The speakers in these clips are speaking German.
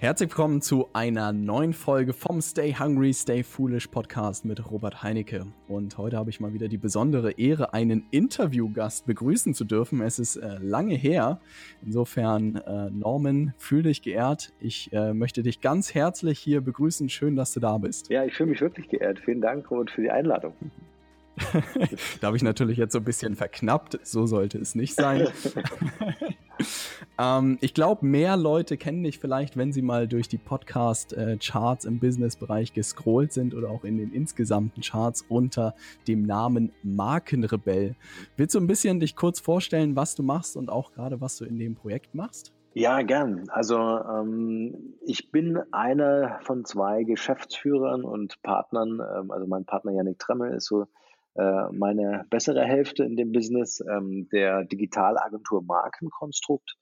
Herzlich willkommen zu einer neuen Folge vom Stay Hungry, Stay Foolish Podcast mit Robert Heinecke. Und heute habe ich mal wieder die besondere Ehre, einen Interviewgast begrüßen zu dürfen. Es ist äh, lange her. Insofern, äh, Norman, fühle dich geehrt. Ich äh, möchte dich ganz herzlich hier begrüßen. Schön, dass du da bist. Ja, ich fühle mich wirklich geehrt. Vielen Dank, Robert, für die Einladung. da habe ich natürlich jetzt so ein bisschen verknappt. So sollte es nicht sein. ähm, ich glaube, mehr Leute kennen dich vielleicht, wenn sie mal durch die Podcast-Charts im Business-Bereich gescrollt sind oder auch in den insgesamten Charts unter dem Namen Markenrebell. Willst du ein bisschen dich kurz vorstellen, was du machst und auch gerade, was du in dem Projekt machst? Ja, gern. Also ähm, ich bin einer von zwei Geschäftsführern und Partnern. Ähm, also mein Partner Yannick Tremmel ist so meine bessere Hälfte in dem Business ähm, der Digitalagentur Markenkonstrukt.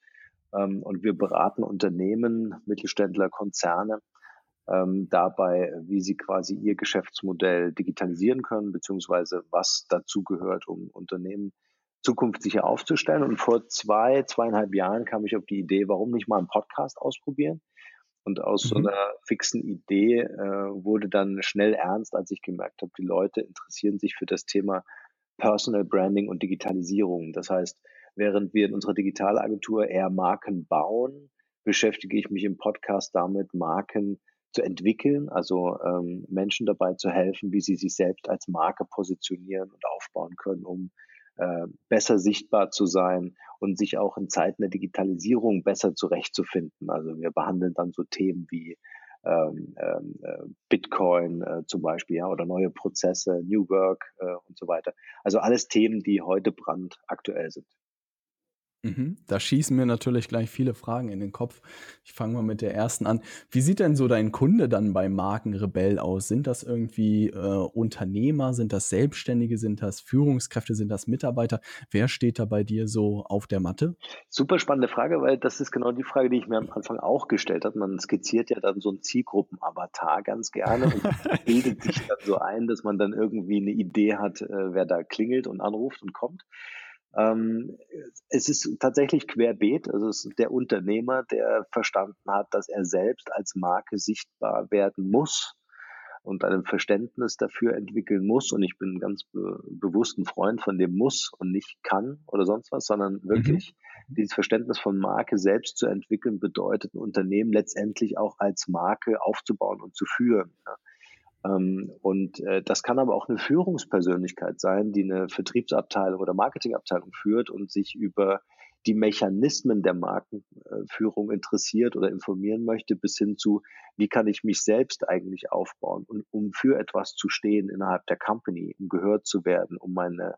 Ähm, und wir beraten Unternehmen, Mittelständler, Konzerne ähm, dabei, wie sie quasi ihr Geschäftsmodell digitalisieren können, beziehungsweise was dazu gehört, um Unternehmen zukunftssicher aufzustellen. Und vor zwei, zweieinhalb Jahren kam ich auf die Idee, warum nicht mal einen Podcast ausprobieren? Und aus mhm. so einer fixen Idee äh, wurde dann schnell ernst, als ich gemerkt habe, die Leute interessieren sich für das Thema Personal Branding und Digitalisierung. Das heißt, während wir in unserer Digitalagentur eher Marken bauen, beschäftige ich mich im Podcast damit, Marken zu entwickeln, also ähm, Menschen dabei zu helfen, wie sie sich selbst als Marke positionieren und aufbauen können, um äh, besser sichtbar zu sein und sich auch in Zeiten der Digitalisierung besser zurechtzufinden. Also wir behandeln dann so Themen wie ähm, ähm, äh, Bitcoin äh, zum Beispiel, ja, oder neue Prozesse, New Work äh, und so weiter. Also alles Themen, die heute brandaktuell sind. Mhm. Da schießen mir natürlich gleich viele Fragen in den Kopf. Ich fange mal mit der ersten an. Wie sieht denn so dein Kunde dann bei Markenrebell aus? Sind das irgendwie äh, Unternehmer? Sind das Selbstständige? Sind das Führungskräfte? Sind das Mitarbeiter? Wer steht da bei dir so auf der Matte? Super spannende Frage, weil das ist genau die Frage, die ich mir am Anfang auch gestellt habe. Man skizziert ja dann so ein Zielgruppenavatar ganz gerne und bildet sich dann so ein, dass man dann irgendwie eine Idee hat, äh, wer da klingelt und anruft und kommt. Ähm, es ist tatsächlich querbeet. Also es ist der Unternehmer, der verstanden hat, dass er selbst als Marke sichtbar werden muss und ein Verständnis dafür entwickeln muss. Und ich bin ganz be bewusst ein Freund von dem muss und nicht kann oder sonst was, sondern wirklich mhm. dieses Verständnis von Marke selbst zu entwickeln, bedeutet ein Unternehmen letztendlich auch als Marke aufzubauen und zu führen. Ja. Ähm, und äh, das kann aber auch eine Führungspersönlichkeit sein, die eine Vertriebsabteilung oder Marketingabteilung führt und sich über die Mechanismen der Markenführung interessiert oder informieren möchte, bis hin zu, wie kann ich mich selbst eigentlich aufbauen und um für etwas zu stehen innerhalb der Company, um gehört zu werden, um meine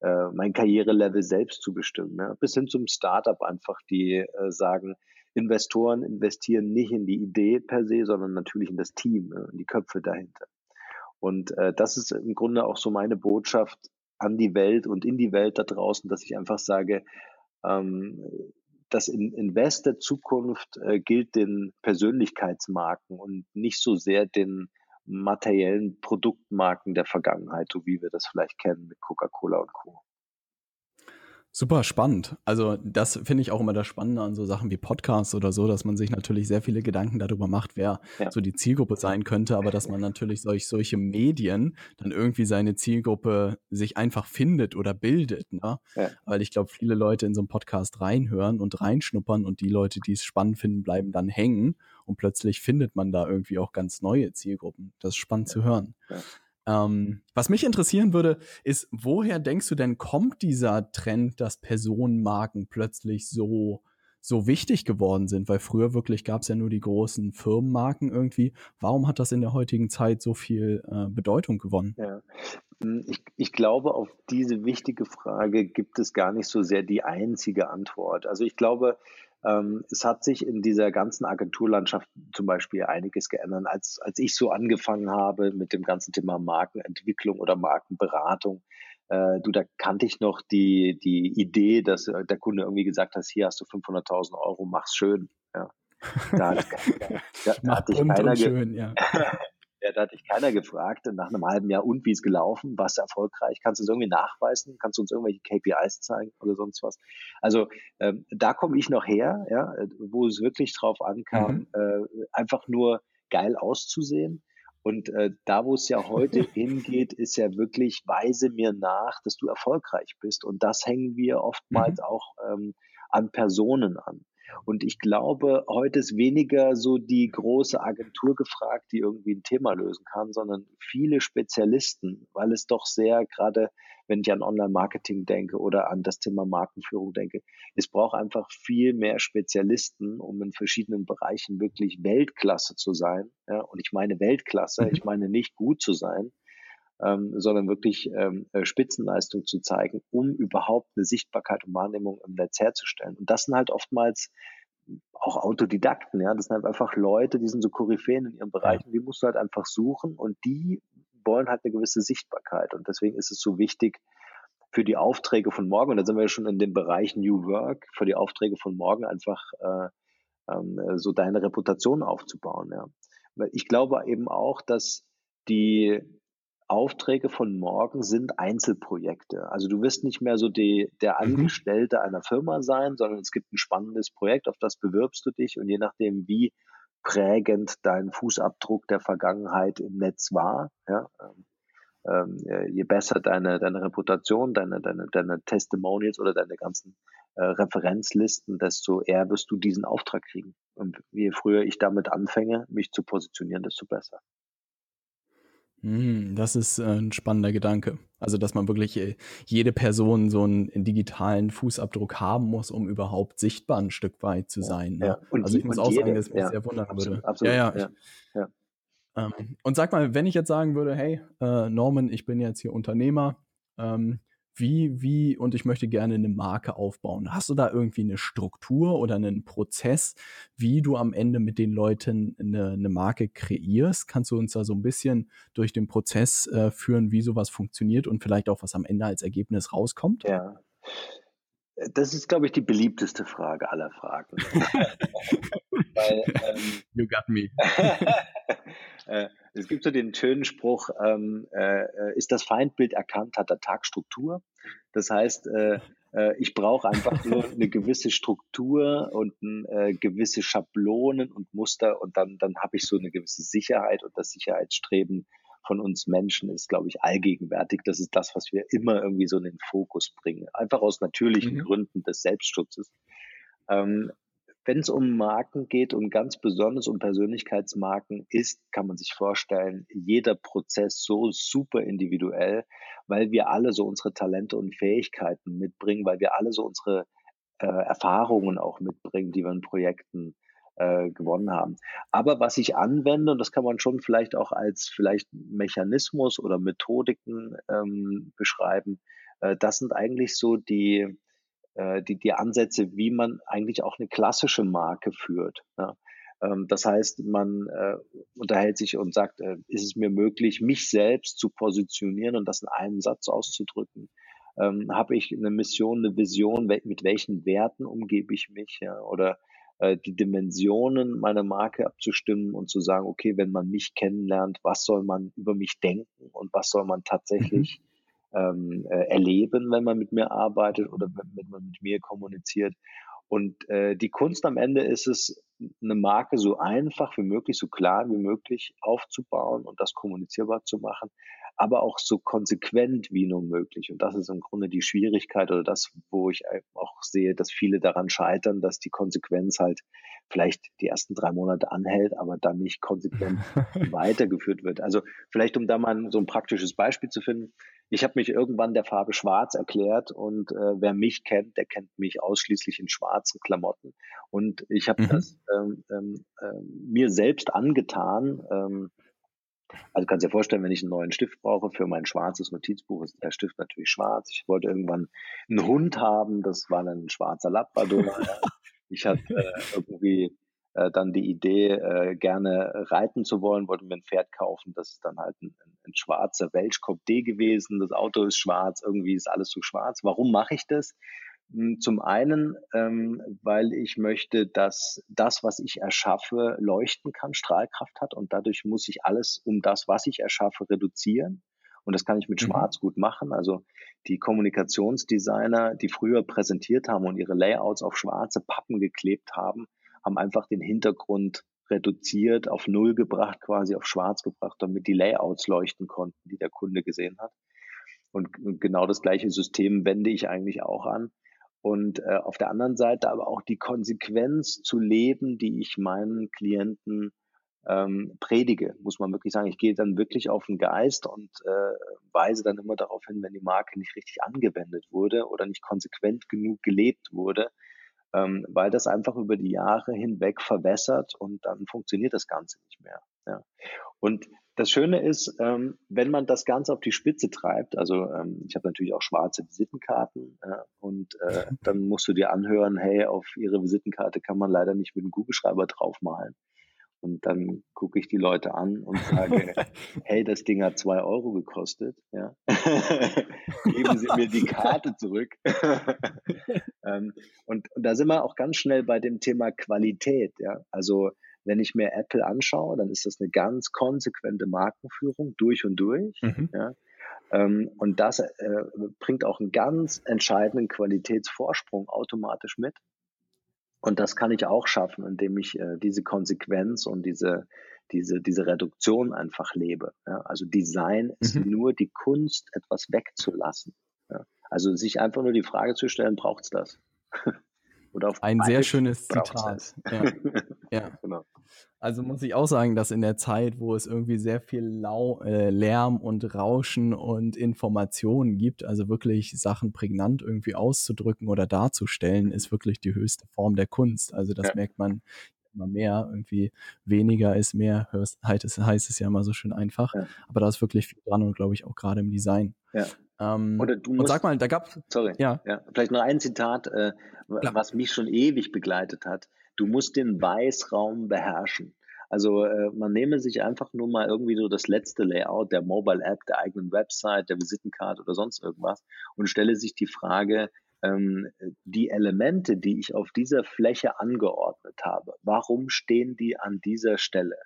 äh, mein Karrierelevel selbst zu bestimmen, ja? bis hin zum Startup einfach, die äh, sagen, Investoren investieren nicht in die Idee per se, sondern natürlich in das Team, in die Köpfe dahinter. Und äh, das ist im Grunde auch so meine Botschaft an die Welt und in die Welt da draußen, dass ich einfach sage, ähm, das Invest der Zukunft äh, gilt den Persönlichkeitsmarken und nicht so sehr den materiellen Produktmarken der Vergangenheit, so wie wir das vielleicht kennen mit Coca-Cola und Co. Super spannend. Also das finde ich auch immer das Spannende an so Sachen wie Podcasts oder so, dass man sich natürlich sehr viele Gedanken darüber macht, wer ja. so die Zielgruppe sein könnte, aber dass man natürlich solch, solche Medien dann irgendwie seine Zielgruppe sich einfach findet oder bildet. Ne? Ja. Weil ich glaube, viele Leute in so einen Podcast reinhören und reinschnuppern und die Leute, die es spannend finden, bleiben dann hängen und plötzlich findet man da irgendwie auch ganz neue Zielgruppen. Das ist spannend ja. zu hören. Ähm, was mich interessieren würde, ist, woher denkst du denn, kommt dieser Trend, dass Personenmarken plötzlich so, so wichtig geworden sind? Weil früher wirklich gab es ja nur die großen Firmenmarken irgendwie. Warum hat das in der heutigen Zeit so viel äh, Bedeutung gewonnen? Ja. Hm, ich, ich glaube, auf diese wichtige Frage gibt es gar nicht so sehr die einzige Antwort. Also ich glaube, es hat sich in dieser ganzen Agenturlandschaft zum Beispiel einiges geändert. Als, als ich so angefangen habe mit dem ganzen Thema Markenentwicklung oder Markenberatung, äh, du, da kannte ich noch die, die Idee, dass äh, der Kunde irgendwie gesagt hat, hier hast du 500.000 Euro, mach's schön. Ja. Da, da, da, da hatte ich keiner schön, ja. Ja, da hat dich keiner gefragt, nach einem halben Jahr, und wie ist gelaufen, was erfolgreich, kannst du es irgendwie nachweisen, kannst du uns irgendwelche KPIs zeigen oder sonst was. Also ähm, da komme ich noch her, ja, wo es wirklich drauf ankam, mhm. äh, einfach nur geil auszusehen. Und äh, da, wo es ja heute hingeht, ist ja wirklich, weise mir nach, dass du erfolgreich bist. Und das hängen wir oftmals mhm. auch ähm, an Personen an. Und ich glaube, heute ist weniger so die große Agentur gefragt, die irgendwie ein Thema lösen kann, sondern viele Spezialisten, weil es doch sehr gerade, wenn ich an Online-Marketing denke oder an das Thema Markenführung denke, es braucht einfach viel mehr Spezialisten, um in verschiedenen Bereichen wirklich Weltklasse zu sein. Ja, und ich meine Weltklasse, mhm. ich meine nicht gut zu sein, ähm, sondern wirklich ähm, äh, Spitzenleistung zu zeigen, um überhaupt eine Sichtbarkeit und Wahrnehmung im Netz herzustellen. Und das sind halt oftmals auch Autodidakten, ja, das sind halt einfach Leute, die sind so Koryphäen in ihren Bereichen, die musst du halt einfach suchen und die wollen halt eine gewisse Sichtbarkeit. Und deswegen ist es so wichtig, für die Aufträge von morgen, und da sind wir ja schon in dem Bereich New Work, für die Aufträge von morgen einfach äh, ähm, so deine Reputation aufzubauen. Ja. Weil ich glaube eben auch, dass die Aufträge von morgen sind Einzelprojekte. Also du wirst nicht mehr so die, der mhm. Angestellte mhm. einer Firma sein, sondern es gibt ein spannendes Projekt, auf das bewirbst du dich und je nachdem, wie prägend dein Fußabdruck der Vergangenheit im Netz war, ja, ähm, ähm äh, je besser deine, deine Reputation, deine, deine, deine Testimonials oder deine ganzen äh, Referenzlisten, desto eher wirst du diesen Auftrag kriegen. Und je früher ich damit anfange, mich zu positionieren, desto besser. Hm, das ist äh, ein spannender Gedanke. Also, dass man wirklich äh, jede Person so einen digitalen Fußabdruck haben muss, um überhaupt sichtbar ein Stück weit zu sein. Ne? Ja. also ich muss auch jede, sagen, dass mich ja, sehr wundern absolut, würde. Absolut, ja, ja. ja, ähm, und sag mal, wenn ich jetzt sagen würde, hey, äh, Norman, ich bin jetzt hier Unternehmer, ähm, wie, wie, und ich möchte gerne eine Marke aufbauen. Hast du da irgendwie eine Struktur oder einen Prozess, wie du am Ende mit den Leuten eine, eine Marke kreierst? Kannst du uns da so ein bisschen durch den Prozess äh, führen, wie sowas funktioniert und vielleicht auch, was am Ende als Ergebnis rauskommt? Ja. Das ist, glaube ich, die beliebteste Frage aller Fragen. Weil, ähm, you got me. äh, es gibt so den schönen Spruch, ähm, äh, ist das Feindbild erkannt, hat der Tag Struktur. Das heißt, äh, äh, ich brauche einfach nur eine gewisse Struktur und äh, gewisse Schablonen und Muster und dann, dann habe ich so eine gewisse Sicherheit und das Sicherheitsstreben von uns Menschen ist, glaube ich, allgegenwärtig. Das ist das, was wir immer irgendwie so in den Fokus bringen. Einfach aus natürlichen mhm. Gründen des Selbstschutzes. Ähm, wenn es um Marken geht und ganz besonders um Persönlichkeitsmarken ist, kann man sich vorstellen, jeder Prozess so super individuell, weil wir alle so unsere Talente und Fähigkeiten mitbringen, weil wir alle so unsere äh, Erfahrungen auch mitbringen, die wir in Projekten äh, gewonnen haben. Aber was ich anwende, und das kann man schon vielleicht auch als vielleicht Mechanismus oder Methodiken ähm, beschreiben, äh, das sind eigentlich so die, äh, die, die Ansätze, wie man eigentlich auch eine klassische Marke führt. Ja. Ähm, das heißt, man äh, unterhält sich und sagt, äh, ist es mir möglich, mich selbst zu positionieren und das in einem Satz auszudrücken? Ähm, Habe ich eine Mission, eine Vision, mit welchen Werten umgebe ich mich? Ja? Oder äh, die Dimensionen meiner Marke abzustimmen und zu sagen, okay, wenn man mich kennenlernt, was soll man über mich denken und was soll man tatsächlich mhm ähm, äh, erleben, wenn man mit mir arbeitet oder wenn man mit mir kommuniziert. Und äh, die Kunst am Ende ist es, eine Marke so einfach wie möglich, so klar wie möglich aufzubauen und das kommunizierbar zu machen, aber auch so konsequent wie nur möglich. Und das ist im Grunde die Schwierigkeit oder das, wo ich auch sehe, dass viele daran scheitern, dass die Konsequenz halt vielleicht die ersten drei Monate anhält, aber dann nicht konsequent weitergeführt wird. Also vielleicht, um da mal so ein praktisches Beispiel zu finden. Ich habe mich irgendwann der Farbe Schwarz erklärt und äh, wer mich kennt, der kennt mich ausschließlich in schwarzen Klamotten. Und ich habe mhm. das ähm, ähm, äh, mir selbst angetan. Ähm, also kannst dir vorstellen, wenn ich einen neuen Stift brauche für mein schwarzes Notizbuch, ist der Stift natürlich schwarz. Ich wollte irgendwann einen Hund haben, das war dann ein schwarzer Labrador. ich hatte äh, irgendwie äh, dann die Idee, äh, gerne reiten zu wollen, wollte mir ein Pferd kaufen. Das ist dann halt ein, ein, schwarzer Welschkopf D gewesen. Das Auto ist schwarz, irgendwie ist alles so schwarz. Warum mache ich das? Hm, zum einen, ähm, weil ich möchte, dass das, was ich erschaffe, leuchten kann, Strahlkraft hat und dadurch muss ich alles um das, was ich erschaffe, reduzieren. Und das kann ich mit mhm. Schwarz gut machen. Also die Kommunikationsdesigner, die früher präsentiert haben und ihre Layouts auf schwarze Pappen geklebt haben, haben einfach den Hintergrund reduziert, auf Null gebracht, quasi auf Schwarz gebracht, damit die Layouts leuchten konnten, die der Kunde gesehen hat. Und genau das gleiche System wende ich eigentlich auch an. Und äh, auf der anderen Seite aber auch die Konsequenz zu leben, die ich meinen Klienten ähm, predige, muss man wirklich sagen. Ich gehe dann wirklich auf den Geist und äh, weise dann immer darauf hin, wenn die Marke nicht richtig angewendet wurde oder nicht konsequent genug gelebt wurde, ähm, weil das einfach über die Jahre hinweg verwässert und dann funktioniert das Ganze nicht mehr. Ja. Und das Schöne ist, ähm, wenn man das Ganze auf die Spitze treibt, also ähm, ich habe natürlich auch schwarze Visitenkarten äh, und äh, dann musst du dir anhören, hey, auf ihre Visitenkarte kann man leider nicht mit einem Kugelschreiber draufmalen. Und dann gucke ich die Leute an und sage, hey, das Ding hat zwei Euro gekostet. Ja. Geben Sie mir die Karte zurück. ähm, und, und da sind wir auch ganz schnell bei dem Thema Qualität. Ja. Also wenn ich mir Apple anschaue, dann ist das eine ganz konsequente Markenführung durch und durch. Mhm. Ja. Ähm, und das äh, bringt auch einen ganz entscheidenden Qualitätsvorsprung automatisch mit. Und das kann ich auch schaffen, indem ich äh, diese Konsequenz und diese, diese, diese Reduktion einfach lebe. Ja? Also Design ist mhm. nur die Kunst, etwas wegzulassen. Ja? Also sich einfach nur die Frage zu stellen, braucht's das? Ein sehr schönes Zitat. Ja. ja. Genau. Also muss ich auch sagen, dass in der Zeit, wo es irgendwie sehr viel Lau äh, Lärm und Rauschen und Informationen gibt, also wirklich Sachen prägnant irgendwie auszudrücken oder darzustellen, ist wirklich die höchste Form der Kunst. Also das ja. merkt man immer mehr. Irgendwie weniger ist mehr, heißt es, heißt es ja immer so schön einfach. Ja. Aber da ist wirklich viel dran und glaube ich auch gerade im Design. Ja. Ähm, Oder du musst, und sag mal, da gab sorry, ja. ja, vielleicht noch ein Zitat, äh, was mich schon ewig begleitet hat. Du musst den Weißraum beherrschen. Also äh, man nehme sich einfach nur mal irgendwie so das letzte Layout der Mobile App, der eigenen Website, der Visitenkarte oder sonst irgendwas und stelle sich die Frage, ähm, die Elemente, die ich auf dieser Fläche angeordnet habe, warum stehen die an dieser Stelle?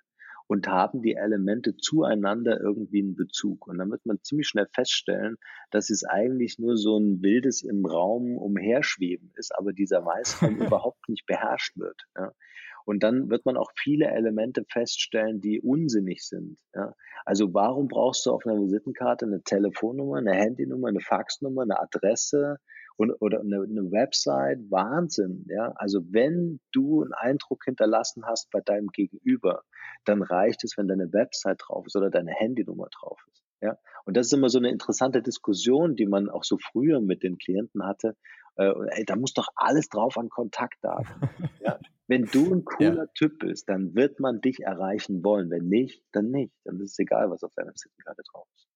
Und haben die Elemente zueinander irgendwie einen Bezug. Und dann wird man ziemlich schnell feststellen, dass es eigentlich nur so ein wildes im Raum umherschweben ist, aber dieser Weißraum überhaupt nicht beherrscht wird. Ja. Und dann wird man auch viele Elemente feststellen, die unsinnig sind. Ja. Also warum brauchst du auf einer Visitenkarte eine Telefonnummer, eine Handynummer, eine Faxnummer, eine Adresse, und, oder eine, eine Website, Wahnsinn. Ja? Also wenn du einen Eindruck hinterlassen hast bei deinem Gegenüber, dann reicht es, wenn deine Website drauf ist oder deine Handynummer drauf ist. Ja? Und das ist immer so eine interessante Diskussion, die man auch so früher mit den Klienten hatte. Äh, ey, da muss doch alles drauf an Kontaktdaten. ja? Wenn du ein cooler ja. Typ bist, dann wird man dich erreichen wollen. Wenn nicht, dann nicht. Dann ist es egal, was auf deiner Visitenkarte drauf ist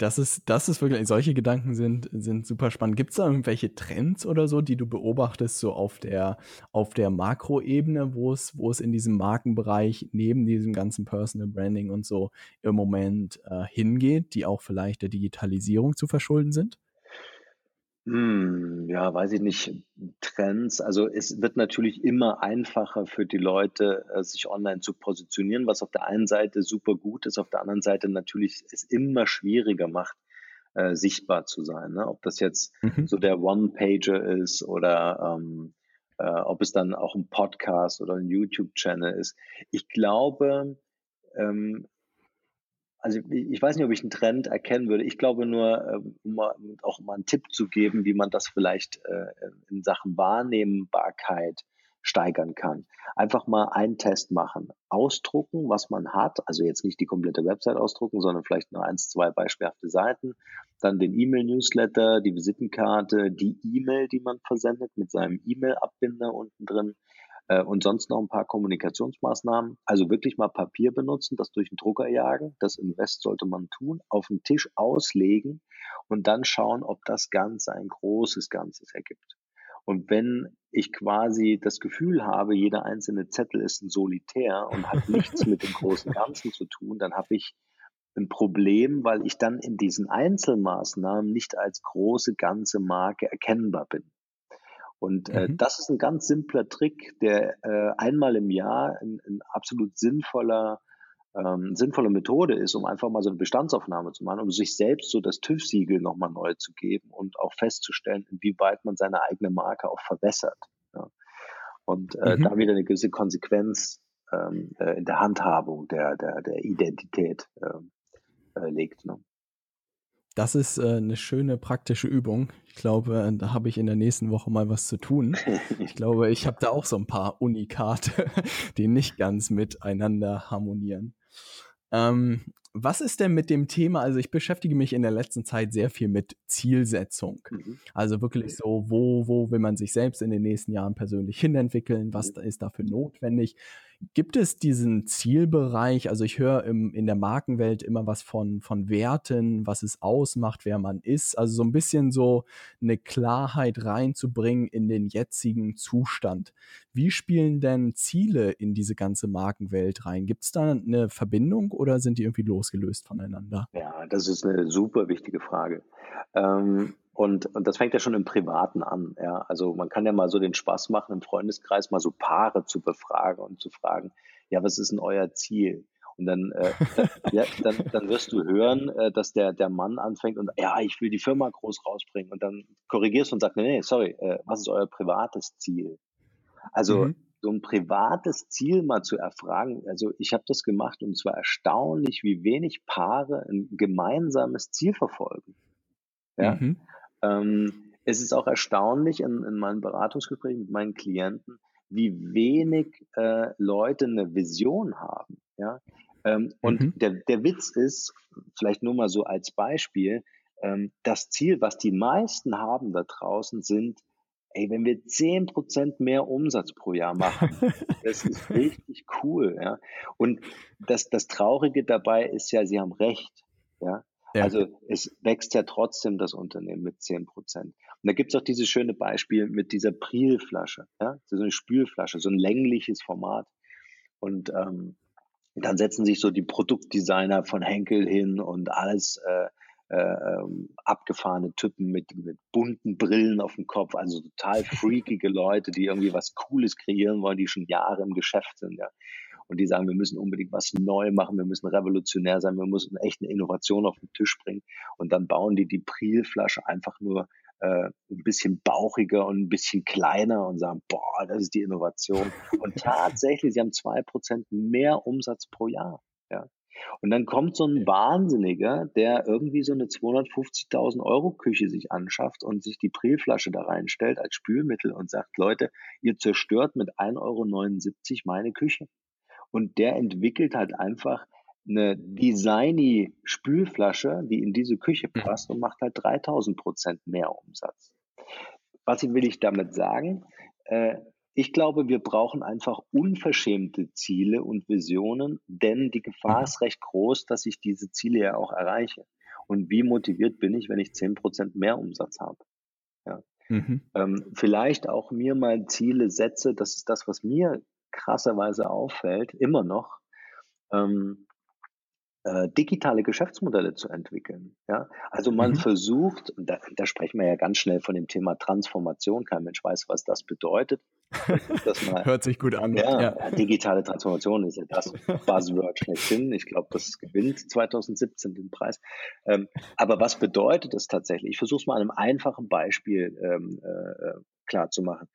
das ist, das ist wirklich, solche Gedanken sind, sind super spannend. Gibt es da irgendwelche Trends oder so, die du beobachtest, so auf der, auf der Makroebene, wo es, wo es in diesem Markenbereich neben diesem ganzen Personal Branding und so im Moment äh, hingeht, die auch vielleicht der Digitalisierung zu verschulden sind? Hm, ja, weiß ich nicht. Trends. Also es wird natürlich immer einfacher für die Leute, äh, sich online zu positionieren, was auf der einen Seite super gut ist, auf der anderen Seite natürlich es immer schwieriger macht, äh, sichtbar zu sein. Ne? Ob das jetzt mhm. so der One-Pager ist oder ähm, äh, ob es dann auch ein Podcast oder ein YouTube-Channel ist. Ich glaube, ähm, also ich weiß nicht, ob ich einen Trend erkennen würde. Ich glaube nur, ähm, um auch mal einen Tipp zu geben, wie man das vielleicht äh, in Sachen Wahrnehmbarkeit steigern kann. Einfach mal einen Test machen. Ausdrucken, was man hat. Also jetzt nicht die komplette Website ausdrucken, sondern vielleicht nur eins, zwei beispielhafte Seiten. Dann den E-Mail-Newsletter, die Visitenkarte, die E-Mail, die man versendet mit seinem E-Mail-Abbinder unten drin und sonst noch ein paar Kommunikationsmaßnahmen. Also wirklich mal Papier benutzen, das durch den Drucker jagen. Das Invest sollte man tun, auf den Tisch auslegen und dann schauen, ob das Ganze ein großes Ganzes ergibt. Und wenn ich quasi das Gefühl habe, jeder einzelne Zettel ist ein Solitär und hat nichts mit dem großen Ganzen zu tun, dann habe ich ein Problem, weil ich dann in diesen Einzelmaßnahmen nicht als große ganze Marke erkennbar bin. Und äh, mhm. das ist ein ganz simpler Trick, der äh, einmal im Jahr ein, ein absolut sinnvoller ähm, sinnvolle Methode ist, um einfach mal so eine Bestandsaufnahme zu machen, um sich selbst so das TÜV-Siegel nochmal neu zu geben und auch festzustellen, inwieweit man seine eigene Marke auch verbessert. Ja. Und äh, mhm. da wieder eine gewisse Konsequenz ähm, äh, in der Handhabung der, der, der Identität ähm, äh, legt. Ne? Das ist äh, eine schöne praktische Übung. Ich glaube, äh, da habe ich in der nächsten Woche mal was zu tun. Ich glaube, ich habe da auch so ein paar Unikate, die nicht ganz miteinander harmonieren. Ähm, was ist denn mit dem Thema? Also ich beschäftige mich in der letzten Zeit sehr viel mit Zielsetzung. Mhm. Also wirklich so, wo, wo will man sich selbst in den nächsten Jahren persönlich hinentwickeln? Was mhm. ist dafür notwendig? Gibt es diesen Zielbereich? Also ich höre im, in der Markenwelt immer was von, von Werten, was es ausmacht, wer man ist. Also so ein bisschen so eine Klarheit reinzubringen in den jetzigen Zustand. Wie spielen denn Ziele in diese ganze Markenwelt rein? Gibt es da eine Verbindung oder sind die irgendwie losgelöst voneinander? Ja, das ist eine super wichtige Frage. Ähm, und, und das fängt ja schon im Privaten an. Ja? Also man kann ja mal so den Spaß machen, im Freundeskreis mal so Paare zu befragen und zu fragen, ja, was ist denn euer Ziel? Und dann, äh, ja, dann, dann wirst du hören, äh, dass der, der Mann anfängt und ja, ich will die Firma groß rausbringen. Und dann korrigierst du und sagst, nee, nee, sorry, äh, was ist euer privates Ziel? Also mhm. so ein privates Ziel mal zu erfragen, also ich habe das gemacht und es war erstaunlich, wie wenig Paare ein gemeinsames Ziel verfolgen. Ja? Mhm. Ähm, es ist auch erstaunlich in, in meinen Beratungsgesprächen mit meinen Klienten, wie wenig äh, Leute eine Vision haben. Ja? Ähm, und mhm. der, der Witz ist, vielleicht nur mal so als Beispiel, ähm, das Ziel, was die meisten haben da draußen, sind, ey, wenn wir zehn Prozent mehr Umsatz pro Jahr machen, das ist richtig cool. Ja? Und das, das Traurige dabei ist ja, sie haben recht. Ja? Ja. Also es wächst ja trotzdem das Unternehmen mit 10 Prozent. Und da gibt's auch dieses schöne Beispiel mit dieser Prielflasche, ja? so eine Spülflasche, so ein längliches Format. Und ähm, dann setzen sich so die Produktdesigner von Henkel hin und alles äh, äh, ähm, abgefahrene Typen mit, mit bunten Brillen auf dem Kopf, also total freakige Leute, die irgendwie was Cooles kreieren wollen, die schon Jahre im Geschäft sind. Ja und die sagen, wir müssen unbedingt was neu machen, wir müssen revolutionär sein, wir müssen echt eine Innovation auf den Tisch bringen. Und dann bauen die die Prielflasche einfach nur äh, ein bisschen bauchiger und ein bisschen kleiner und sagen, boah, das ist die Innovation. Und tatsächlich, sie haben zwei Prozent mehr Umsatz pro Jahr. Ja. Und dann kommt so ein Wahnsinniger, der irgendwie so eine 250.000 Euro Küche sich anschafft und sich die Prielflasche da reinstellt als Spülmittel und sagt, Leute, ihr zerstört mit 1,79 Euro meine Küche. Und der entwickelt halt einfach eine designy Spülflasche, die in diese Küche mhm. passt und macht halt 3000 Prozent mehr Umsatz. Was will ich damit sagen? Äh, ich glaube, wir brauchen einfach unverschämte Ziele und Visionen, denn die Gefahr mhm. ist recht groß, dass ich diese Ziele ja auch erreiche. Und wie motiviert bin ich, wenn ich 10 Prozent mehr Umsatz habe? Ja. Mhm. Ähm, vielleicht auch mir mal Ziele setze, das ist das, was mir krasserweise auffällt, immer noch, ähm, äh, digitale Geschäftsmodelle zu entwickeln. Ja? Also man mhm. versucht, da, da, sprechen wir ja ganz schnell von dem Thema Transformation, kein Mensch weiß, was das bedeutet. Mal, Hört sich gut an. Ja, ja, digitale Transformation ist ja das Buzzword schlechthin. Ich glaube, das gewinnt 2017 den Preis. Ähm, aber was bedeutet das tatsächlich? Ich versuche es mal an einem einfachen Beispiel ähm, äh, klar zu machen.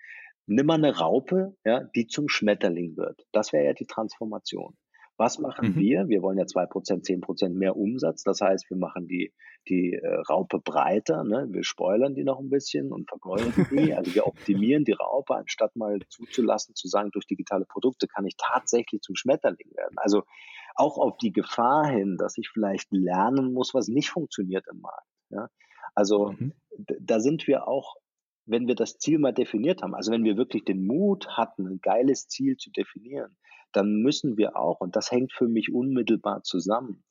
Nimm mal eine Raupe, ja, die zum Schmetterling wird. Das wäre ja die Transformation. Was machen mhm. wir? Wir wollen ja zwei Prozent, zehn Prozent mehr Umsatz. Das heißt, wir machen die, die äh, Raupe breiter, ne? wir spoilern die noch ein bisschen und vergolden die. Also wir optimieren die Raupe, anstatt mal zuzulassen, zu sagen, durch digitale Produkte kann ich tatsächlich zum Schmetterling werden. Also auch auf die Gefahr hin, dass ich vielleicht lernen muss, was nicht funktioniert im Markt. Ja? Also mhm. da sind wir auch wenn wir das Ziel mal definiert haben, also wenn wir wirklich den Mut hatten, ein geiles Ziel zu definieren, dann müssen wir auch, und das hängt für mich unmittelbar zusammen,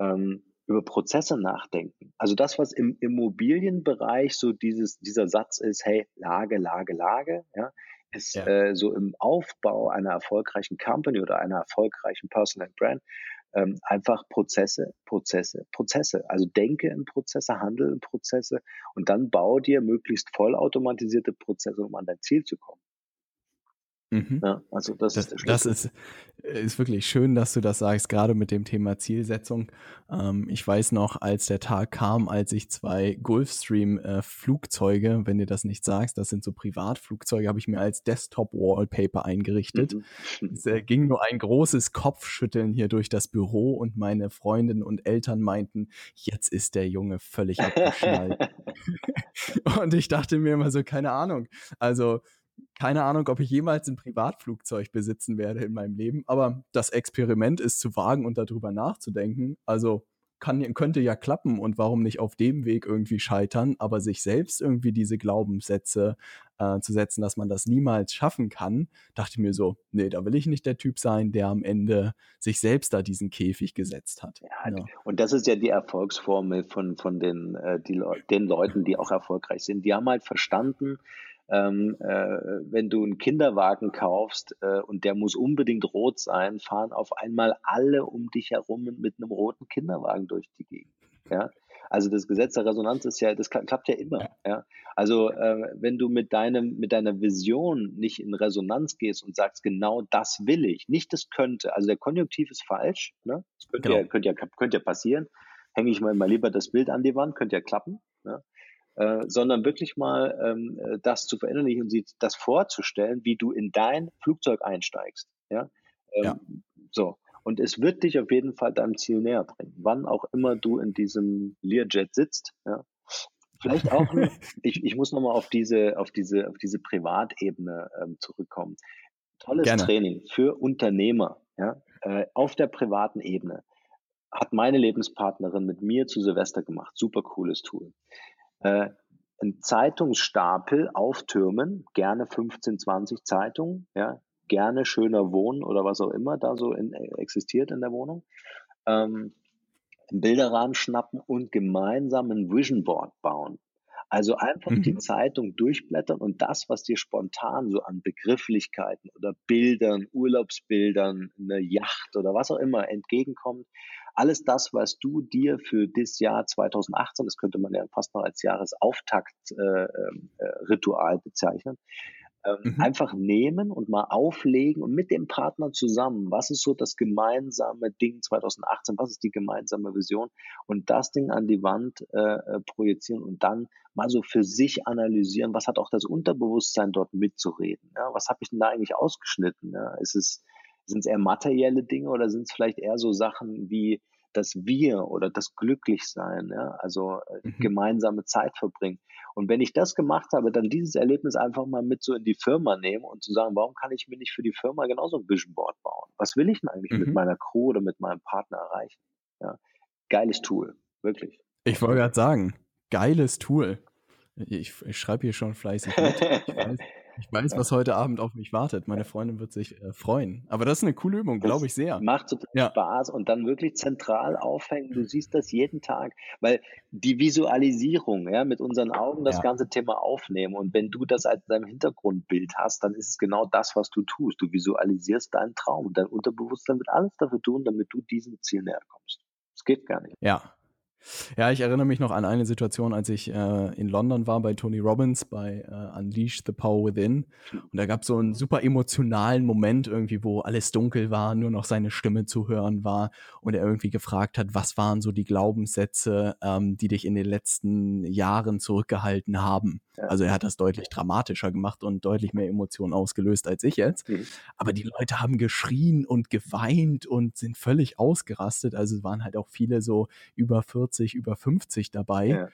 ähm, über Prozesse nachdenken. Also das, was im Immobilienbereich so dieses, dieser Satz ist, hey, Lage, Lage, Lage, ja, ist ja. Äh, so im Aufbau einer erfolgreichen Company oder einer erfolgreichen Personal Brand ähm, einfach Prozesse, Prozesse, Prozesse. Also denke in Prozesse, handle in Prozesse und dann baue dir möglichst vollautomatisierte Prozesse, um an dein Ziel zu kommen. Mhm. Ja, also das, das, ist, das ist, ist, wirklich schön, dass du das sagst, gerade mit dem Thema Zielsetzung. Ähm, ich weiß noch, als der Tag kam, als ich zwei Gulfstream-Flugzeuge, äh, wenn dir das nicht sagst, das sind so Privatflugzeuge, habe ich mir als Desktop-Wallpaper eingerichtet. Mhm. Es äh, ging nur ein großes Kopfschütteln hier durch das Büro und meine Freundinnen und Eltern meinten, jetzt ist der Junge völlig abgeschnallt. und ich dachte mir immer so, keine Ahnung. Also keine Ahnung, ob ich jemals ein Privatflugzeug besitzen werde in meinem Leben, aber das Experiment ist zu wagen und darüber nachzudenken. Also kann, könnte ja klappen und warum nicht auf dem Weg irgendwie scheitern, aber sich selbst irgendwie diese Glaubenssätze äh, zu setzen, dass man das niemals schaffen kann, dachte ich mir so, nee, da will ich nicht der Typ sein, der am Ende sich selbst da diesen Käfig gesetzt hat. Ja, ja. Und das ist ja die Erfolgsformel von, von den, äh, die, den Leuten, die auch erfolgreich sind. Die haben halt verstanden, ähm, äh, wenn du einen Kinderwagen kaufst äh, und der muss unbedingt rot sein, fahren auf einmal alle um dich herum mit einem roten Kinderwagen durch die Gegend. Ja? Also das Gesetz der Resonanz ist ja, das klappt ja immer. Ja? Also äh, wenn du mit deinem, mit deiner Vision nicht in Resonanz gehst und sagst, genau das will ich, nicht das könnte, also der Konjunktiv ist falsch, ne? Das könnte, genau. ja, könnte, ja, könnte ja passieren. Hänge ich mal, mal lieber das Bild an die Wand, könnte ja klappen. Ne? Äh, sondern wirklich mal ähm, äh, das zu verinnerlichen und sich das vorzustellen, wie du in dein Flugzeug einsteigst. Ja? Ähm, ja. So. Und es wird dich auf jeden Fall deinem Ziel näher bringen, wann auch immer du in diesem Learjet sitzt. Ja? Vielleicht auch, ich, ich muss nochmal auf diese, auf diese, auf diese Privatebene ähm, zurückkommen. Tolles Gerne. Training für Unternehmer, ja, äh, auf der privaten Ebene. Hat meine Lebenspartnerin mit mir zu Silvester gemacht. Super cooles Tool äh, einen Zeitungsstapel auftürmen, gerne 15, 20 Zeitungen, ja, gerne schöner wohnen oder was auch immer da so in, existiert in der Wohnung, ähm, einen Bilderrahmen schnappen und gemeinsam ein Vision Board bauen. Also einfach mhm. die Zeitung durchblättern und das, was dir spontan so an Begrifflichkeiten oder Bildern, Urlaubsbildern, eine Yacht oder was auch immer entgegenkommt, alles das, was du dir für das Jahr 2018, das könnte man ja fast noch als Jahresauftakt-Ritual äh, äh, bezeichnen, ähm, mhm. einfach nehmen und mal auflegen und mit dem Partner zusammen, was ist so das gemeinsame Ding 2018, was ist die gemeinsame Vision und das Ding an die Wand äh, äh, projizieren und dann mal so für sich analysieren, was hat auch das Unterbewusstsein dort mitzureden, ja? was habe ich denn da eigentlich ausgeschnitten, ja? ist es sind es eher materielle Dinge oder sind es vielleicht eher so Sachen wie das Wir oder das Glücklichsein, ja, also äh, mhm. gemeinsame Zeit verbringen. Und wenn ich das gemacht habe, dann dieses Erlebnis einfach mal mit so in die Firma nehmen und zu sagen, warum kann ich mir nicht für die Firma genauso ein Vision Board bauen? Was will ich denn eigentlich mhm. mit meiner Crew oder mit meinem Partner erreichen? Ja, geiles Tool, wirklich. Ich wollte gerade sagen, geiles Tool. Ich, ich schreibe hier schon fleißig mit. Ich weiß, ich weiß, was heute Abend auf mich wartet. Meine Freundin wird sich äh, freuen. Aber das ist eine coole Übung, glaube ich sehr. Macht total ja. Spaß und dann wirklich zentral aufhängen. Du siehst das jeden Tag, weil die Visualisierung, ja, mit unseren Augen das ja. ganze Thema aufnehmen und wenn du das als dein Hintergrundbild hast, dann ist es genau das, was du tust. Du visualisierst deinen Traum und dein Unterbewusstsein wird alles dafür tun, damit du diesem Ziel näher kommst. Es geht gar nicht. Ja, ja, ich erinnere mich noch an eine Situation, als ich äh, in London war bei Tony Robbins bei äh, Unleash the Power Within. Und da gab es so einen super emotionalen Moment irgendwie, wo alles dunkel war, nur noch seine Stimme zu hören war und er irgendwie gefragt hat, was waren so die Glaubenssätze, ähm, die dich in den letzten Jahren zurückgehalten haben. Also er hat das deutlich dramatischer gemacht und deutlich mehr Emotionen ausgelöst als ich jetzt. Mhm. Aber die Leute haben geschrien und geweint und sind völlig ausgerastet. Also es waren halt auch viele so über 40, über 50 dabei. Ja.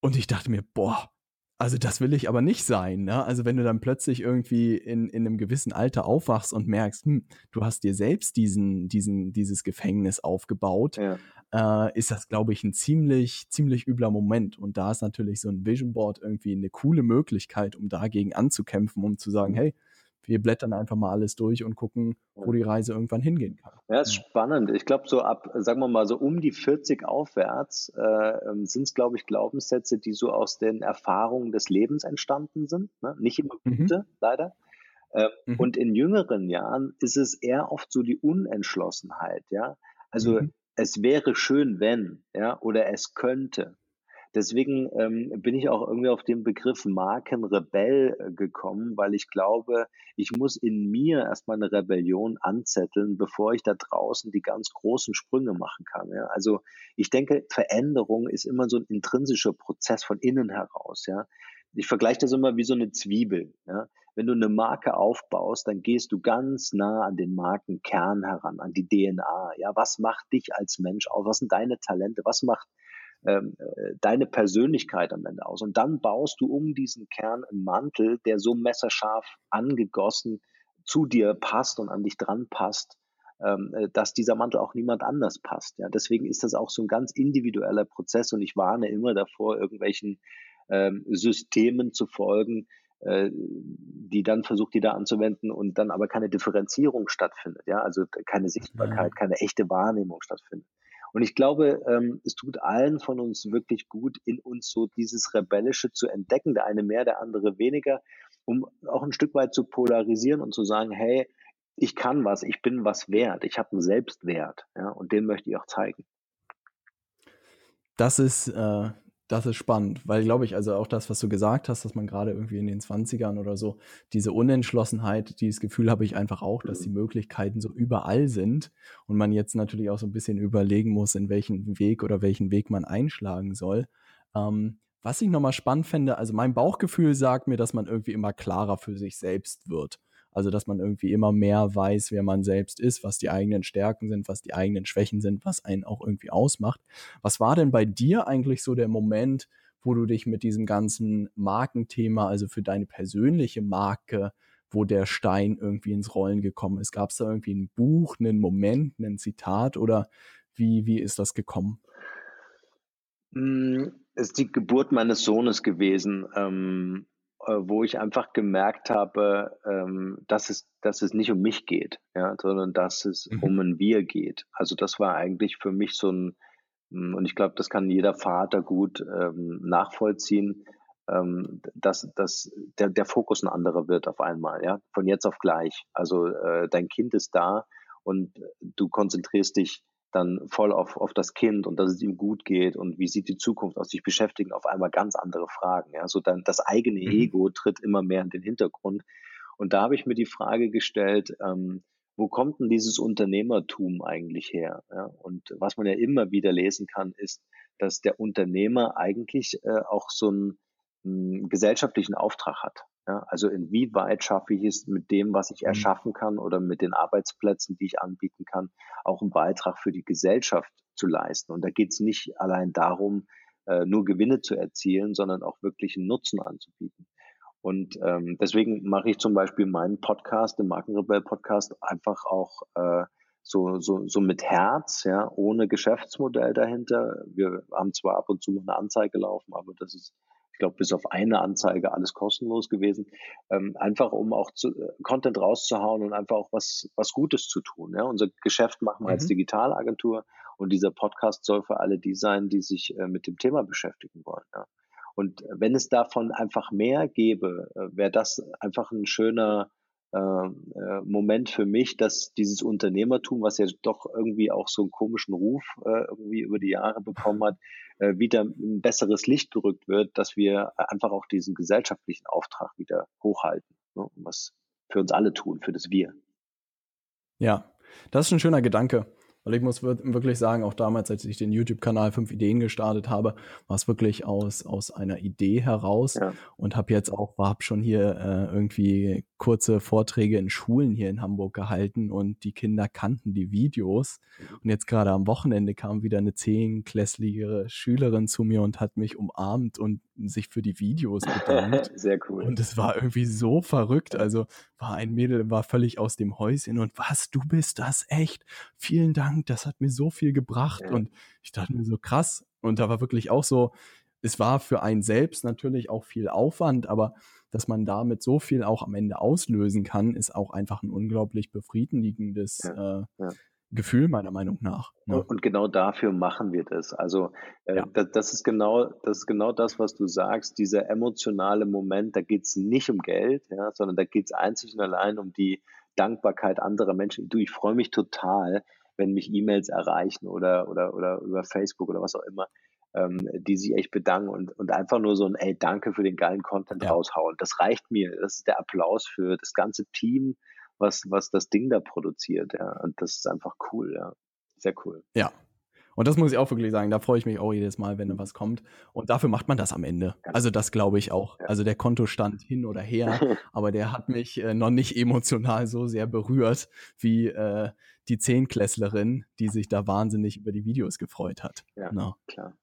Und ich dachte mir, boah, also das will ich aber nicht sein. Ne? Also wenn du dann plötzlich irgendwie in, in einem gewissen Alter aufwachst und merkst, hm, du hast dir selbst diesen, diesen, dieses Gefängnis aufgebaut, ja. äh, ist das, glaube ich, ein ziemlich, ziemlich übler Moment. Und da ist natürlich so ein Vision Board irgendwie eine coole Möglichkeit, um dagegen anzukämpfen, um zu sagen, mhm. hey, wir blättern einfach mal alles durch und gucken, wo die Reise irgendwann hingehen kann. Ja, ist spannend. Ich glaube, so ab, sagen wir mal, so um die 40 aufwärts äh, ähm, sind es, glaube ich, Glaubenssätze, die so aus den Erfahrungen des Lebens entstanden sind. Ne? Nicht immer mhm. gute, mhm. leider. Äh, mhm. Und in jüngeren Jahren ist es eher oft so die Unentschlossenheit, ja. Also mhm. es wäre schön, wenn, ja, oder es könnte. Deswegen ähm, bin ich auch irgendwie auf den Begriff Markenrebell äh, gekommen, weil ich glaube, ich muss in mir erstmal eine Rebellion anzetteln, bevor ich da draußen die ganz großen Sprünge machen kann. Ja? Also ich denke, Veränderung ist immer so ein intrinsischer Prozess von innen heraus. Ja? Ich vergleiche das immer wie so eine Zwiebel. Ja? Wenn du eine Marke aufbaust, dann gehst du ganz nah an den Markenkern heran, an die DNA. Ja, was macht dich als Mensch aus? Was sind deine Talente? Was macht deine Persönlichkeit am Ende aus. Und dann baust du um diesen Kern einen Mantel, der so messerscharf angegossen zu dir passt und an dich dran passt, ähm, äh, dass dieser Mantel auch niemand anders passt. Ja, deswegen ist das auch so ein ganz individueller Prozess und ich warne immer davor, irgendwelchen ähm, Systemen zu folgen, äh, die dann versucht, die da anzuwenden und dann aber keine Differenzierung stattfindet, ja, also keine Sichtbarkeit, keine echte Wahrnehmung stattfindet. Und ich glaube, ähm, es tut allen von uns wirklich gut, in uns so dieses Rebellische zu entdecken, der eine mehr, der andere weniger, um auch ein Stück weit zu polarisieren und zu sagen, hey, ich kann was, ich bin was wert, ich habe einen Selbstwert, ja, und den möchte ich auch zeigen. Das ist äh, das ist spannend, weil glaube ich, also auch das, was du gesagt hast, dass man gerade irgendwie in den 20ern oder so, diese Unentschlossenheit, dieses Gefühl habe ich einfach auch, dass die Möglichkeiten so überall sind und man jetzt natürlich auch so ein bisschen überlegen muss, in welchen Weg oder welchen Weg man einschlagen soll. Ähm, was ich nochmal spannend fände, also mein Bauchgefühl sagt mir, dass man irgendwie immer klarer für sich selbst wird. Also, dass man irgendwie immer mehr weiß, wer man selbst ist, was die eigenen Stärken sind, was die eigenen Schwächen sind, was einen auch irgendwie ausmacht. Was war denn bei dir eigentlich so der Moment, wo du dich mit diesem ganzen Markenthema, also für deine persönliche Marke, wo der Stein irgendwie ins Rollen gekommen ist? Gab es da irgendwie ein Buch, einen Moment, ein Zitat oder wie, wie ist das gekommen? Hm, es ist die Geburt meines Sohnes gewesen. Ähm, äh, wo ich einfach gemerkt habe, ähm, dass, es, dass es nicht um mich geht, ja, sondern dass es mhm. um ein Wir geht. Also das war eigentlich für mich so ein, hm, und ich glaube, das kann jeder Vater gut ähm, nachvollziehen, ähm, dass, dass der, der Fokus ein anderer wird auf einmal, ja, von jetzt auf gleich. Also äh, dein Kind ist da und du konzentrierst dich dann voll auf, auf das Kind und dass es ihm gut geht und wie sieht die Zukunft aus, sich beschäftigen auf einmal ganz andere Fragen. Ja, so dann das eigene mhm. Ego tritt immer mehr in den Hintergrund. Und da habe ich mir die Frage gestellt, ähm, wo kommt denn dieses Unternehmertum eigentlich her? Ja, und was man ja immer wieder lesen kann, ist, dass der Unternehmer eigentlich äh, auch so einen, einen gesellschaftlichen Auftrag hat. Ja, also inwieweit schaffe ich es mit dem, was ich mhm. erschaffen kann oder mit den Arbeitsplätzen, die ich anbieten kann, auch einen Beitrag für die Gesellschaft zu leisten. Und da geht es nicht allein darum, äh, nur Gewinne zu erzielen, sondern auch wirklich einen Nutzen anzubieten. Und ähm, deswegen mache ich zum Beispiel meinen Podcast, den Markenrebell-Podcast, einfach auch äh, so, so, so mit Herz, ja, ohne Geschäftsmodell dahinter. Wir haben zwar ab und zu mal eine Anzeige laufen, aber das ist ich glaube, bis auf eine Anzeige alles kostenlos gewesen, ähm, einfach um auch zu, äh, Content rauszuhauen und einfach auch was, was Gutes zu tun. Ja? Unser Geschäft machen wir mhm. als Digitalagentur und dieser Podcast soll für alle die sein, die sich äh, mit dem Thema beschäftigen wollen. Ja? Und wenn es davon einfach mehr gäbe, äh, wäre das einfach ein schöner äh, äh, Moment für mich, dass dieses Unternehmertum, was ja doch irgendwie auch so einen komischen Ruf äh, irgendwie über die Jahre bekommen hat, äh, wieder ein besseres Licht gerückt wird, dass wir einfach auch diesen gesellschaftlichen Auftrag wieder hochhalten, ne, was für uns alle tun, für das Wir. Ja, das ist ein schöner Gedanke. Weil ich muss wirklich sagen, auch damals, als ich den YouTube-Kanal Fünf Ideen gestartet habe, war es wirklich aus, aus einer Idee heraus ja. und habe jetzt auch, habe schon hier äh, irgendwie kurze Vorträge in Schulen hier in Hamburg gehalten und die Kinder kannten die Videos. Und jetzt gerade am Wochenende kam wieder eine zehnklässliche Schülerin zu mir und hat mich umarmt und sich für die Videos bedankt. Sehr cool. Und es war irgendwie so verrückt. Also war ein Mädel, war völlig aus dem Häuschen und was, du bist das echt? Vielen Dank, das hat mir so viel gebracht. Ja. Und ich dachte mir so krass. Und da war wirklich auch so, es war für einen selbst natürlich auch viel Aufwand, aber dass man damit so viel auch am Ende auslösen kann, ist auch einfach ein unglaublich befriedigendes ja, äh, ja. Gefühl meiner Meinung nach. Ne? Und genau dafür machen wir das. Also äh, ja. das, das, ist genau, das ist genau das, was du sagst. Dieser emotionale Moment, da geht es nicht um Geld, ja, sondern da geht es einzig und allein um die Dankbarkeit anderer Menschen. Du, ich freue mich total, wenn mich E-Mails erreichen oder, oder, oder über Facebook oder was auch immer, ähm, die sich echt bedanken und, und einfach nur so ein, ey, danke für den geilen Content ja. raushauen. Das reicht mir. Das ist der Applaus für das ganze Team, was, was das Ding da produziert, ja. Und das ist einfach cool, ja. Sehr cool. Ja, und das muss ich auch wirklich sagen, da freue ich mich auch jedes Mal, wenn da was kommt. Und dafür macht man das am Ende. Also das glaube ich auch. Also der Kontostand hin oder her, aber der hat mich äh, noch nicht emotional so sehr berührt wie äh, die Zehnklässlerin, die sich da wahnsinnig über die Videos gefreut hat. Ja, no. klar.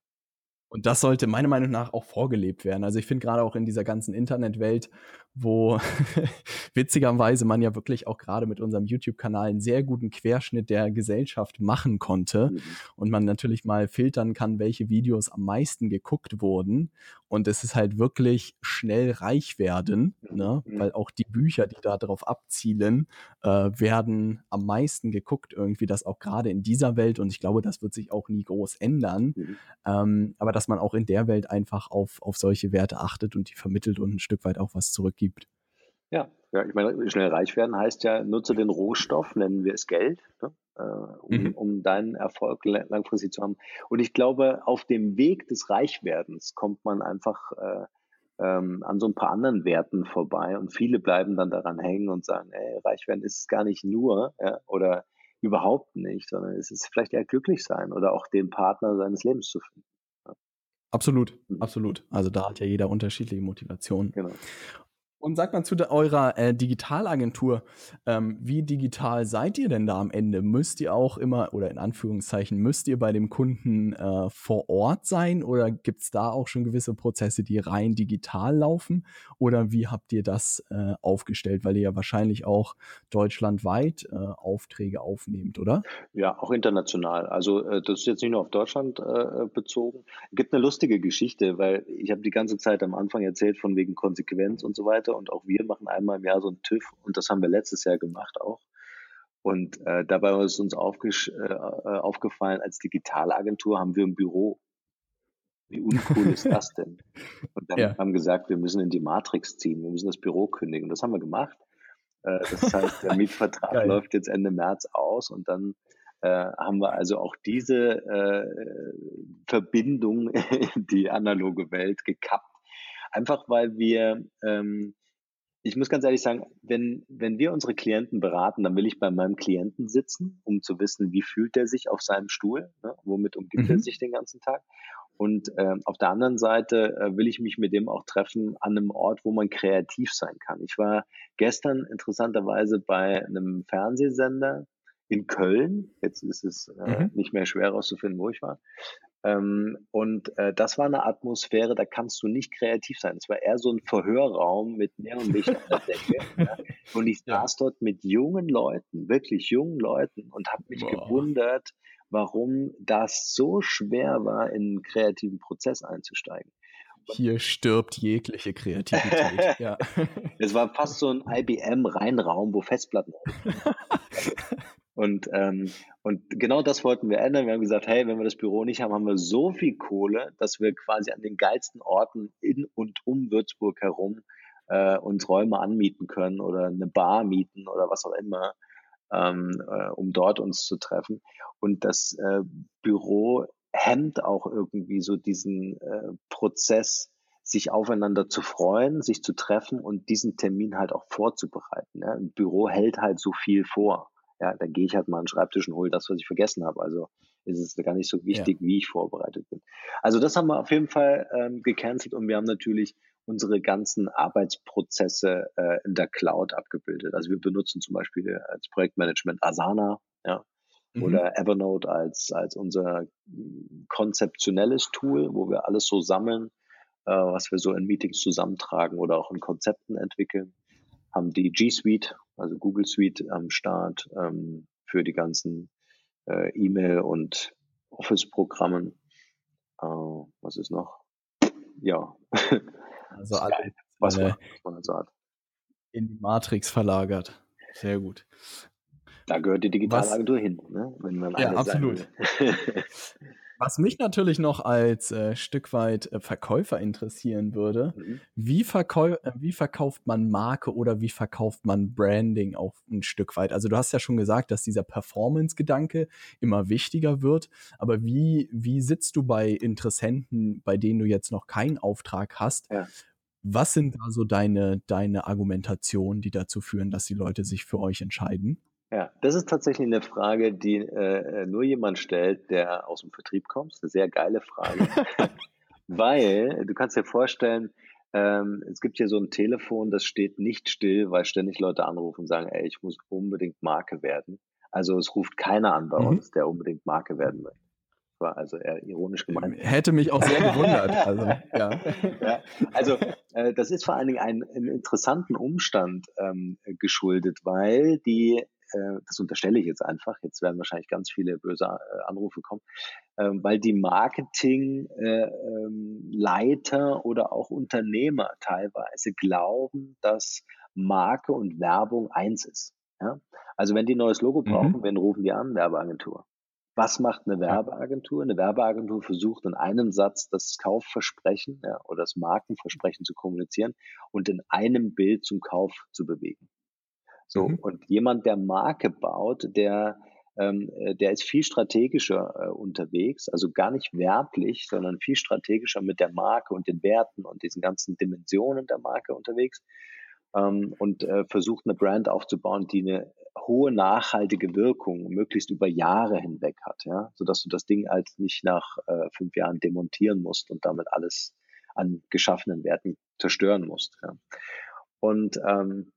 Und das sollte meiner Meinung nach auch vorgelebt werden. Also ich finde gerade auch in dieser ganzen Internetwelt, wo witzigerweise man ja wirklich auch gerade mit unserem YouTube-Kanal einen sehr guten Querschnitt der Gesellschaft machen konnte mhm. und man natürlich mal filtern kann, welche Videos am meisten geguckt wurden. Und es ist halt wirklich schnell reich werden, mhm. ne? Mhm. weil auch die Bücher, die da drauf abzielen, äh, werden am meisten geguckt irgendwie, das auch gerade in dieser Welt und ich glaube, das wird sich auch nie groß ändern. Mhm. Ähm, aber dass man auch in der Welt einfach auf, auf solche Werte achtet und die vermittelt und ein Stück weit auch was zurückgibt gibt. Ja, ja, ich meine, schnell reich werden heißt ja, nutze den Rohstoff, nennen wir es Geld, ne, äh, um, mhm. um deinen Erfolg langfristig zu haben. Und ich glaube, auf dem Weg des Reichwerdens kommt man einfach äh, ähm, an so ein paar anderen Werten vorbei und viele bleiben dann daran hängen und sagen, ey, reich werden ist es gar nicht nur ja, oder überhaupt nicht, sondern es ist vielleicht eher glücklich sein oder auch den Partner seines Lebens zu finden. Absolut, mhm. absolut. Also da hat ja jeder unterschiedliche Motivationen. Genau. Und sagt mal zu eurer äh, Digitalagentur, ähm, wie digital seid ihr denn da am Ende? Müsst ihr auch immer, oder in Anführungszeichen, müsst ihr bei dem Kunden äh, vor Ort sein oder gibt es da auch schon gewisse Prozesse, die rein digital laufen? Oder wie habt ihr das äh, aufgestellt? Weil ihr ja wahrscheinlich auch deutschlandweit äh, Aufträge aufnehmt, oder? Ja, auch international. Also äh, das ist jetzt nicht nur auf Deutschland äh, bezogen. Es gibt eine lustige Geschichte, weil ich habe die ganze Zeit am Anfang erzählt von wegen Konsequenz und so weiter und auch wir machen einmal im Jahr so einen TÜV und das haben wir letztes Jahr gemacht auch. Und äh, dabei ist uns äh, aufgefallen, als Digitalagentur haben wir ein Büro. Wie uncool ist das denn? Und dann ja. haben gesagt, wir müssen in die Matrix ziehen, wir müssen das Büro kündigen. Das haben wir gemacht. Äh, das heißt, der Mietvertrag läuft jetzt Ende März aus und dann äh, haben wir also auch diese äh, Verbindung in die analoge Welt gekappt. Einfach weil wir ähm, ich muss ganz ehrlich sagen, wenn, wenn wir unsere Klienten beraten, dann will ich bei meinem Klienten sitzen, um zu wissen, wie fühlt er sich auf seinem Stuhl, ne? womit umgibt mhm. er sich den ganzen Tag. Und äh, auf der anderen Seite äh, will ich mich mit dem auch treffen an einem Ort, wo man kreativ sein kann. Ich war gestern interessanterweise bei einem Fernsehsender in Köln. Jetzt ist es äh, mhm. nicht mehr schwer herauszufinden, wo ich war. Ähm, und äh, das war eine Atmosphäre, da kannst du nicht kreativ sein. Es war eher so ein Verhörraum mit Neonlicht an der Decke. ja. Und ich saß dort mit jungen Leuten, wirklich jungen Leuten und habe mich Boah. gewundert, warum das so schwer war, in einen kreativen Prozess einzusteigen. Hier stirbt jegliche Kreativität. ja. Es war fast so ein IBM-Reinraum, wo Festplatten. Und, ähm, und genau das wollten wir ändern. Wir haben gesagt, hey, wenn wir das Büro nicht haben, haben wir so viel Kohle, dass wir quasi an den geilsten Orten in und um Würzburg herum äh, uns Räume anmieten können oder eine Bar mieten oder was auch immer, ähm, äh, um dort uns zu treffen. Und das äh, Büro hemmt auch irgendwie so diesen äh, Prozess, sich aufeinander zu freuen, sich zu treffen und diesen Termin halt auch vorzubereiten. Ja? Ein Büro hält halt so viel vor. Ja, da gehe ich halt mal an den Schreibtisch und hole das, was ich vergessen habe. Also ist es gar nicht so wichtig, ja. wie ich vorbereitet bin. Also das haben wir auf jeden Fall ähm, gecancelt und wir haben natürlich unsere ganzen Arbeitsprozesse äh, in der Cloud abgebildet. Also wir benutzen zum Beispiel als Projektmanagement Asana, ja, mhm. oder Evernote als, als unser konzeptionelles Tool, wo wir alles so sammeln, äh, was wir so in Meetings zusammentragen oder auch in Konzepten entwickeln. Haben die G Suite also Google Suite am Start ähm, für die ganzen äh, E-Mail- und Office-Programmen. Äh, was ist noch? Ja. Also alle, was, man, was man also hat. In die Matrix verlagert. Sehr gut. Da gehört die Digitalagentur hin, ne? wenn man Ja, absolut. Was mich natürlich noch als äh, Stück weit äh, Verkäufer interessieren würde, mhm. wie, verkau äh, wie verkauft man Marke oder wie verkauft man Branding auch ein Stück weit? Also du hast ja schon gesagt, dass dieser Performance-Gedanke immer wichtiger wird, aber wie, wie sitzt du bei Interessenten, bei denen du jetzt noch keinen Auftrag hast? Ja. Was sind da so deine, deine Argumentationen, die dazu führen, dass die Leute sich für euch entscheiden? Ja, das ist tatsächlich eine Frage, die äh, nur jemand stellt, der aus dem Vertrieb kommt. Eine sehr geile Frage. weil du kannst dir vorstellen, ähm, es gibt hier so ein Telefon, das steht nicht still, weil ständig Leute anrufen und sagen, ey, ich muss unbedingt Marke werden. Also es ruft keiner an bei mhm. uns, der unbedingt Marke werden möchte. War also eher ironisch gemeint. Hätte mich auch sehr gewundert. Also, ja. ja also äh, das ist vor allen Dingen ein, einen interessanten Umstand ähm, geschuldet, weil die äh, das unterstelle ich jetzt einfach, jetzt werden wahrscheinlich ganz viele böse äh, Anrufe kommen, ähm, weil die Marketingleiter äh, ähm, oder auch Unternehmer teilweise glauben, dass Marke und Werbung eins ist. Ja? Also wenn die ein neues Logo mhm. brauchen, wen rufen die an? Werbeagentur. Was macht eine Werbeagentur? Eine Werbeagentur versucht in einem Satz das Kaufversprechen ja, oder das Markenversprechen zu kommunizieren und in einem Bild zum Kauf zu bewegen. So, mhm. und jemand, der Marke baut, der, ähm, äh, der ist viel strategischer äh, unterwegs, also gar nicht werblich, sondern viel strategischer mit der Marke und den Werten und diesen ganzen Dimensionen der Marke unterwegs ähm, und äh, versucht eine Brand aufzubauen, die eine hohe nachhaltige Wirkung möglichst über Jahre hinweg hat, ja, sodass du das Ding halt nicht nach äh, fünf Jahren demontieren musst und damit alles an geschaffenen Werten zerstören musst. Ja. Und ähm,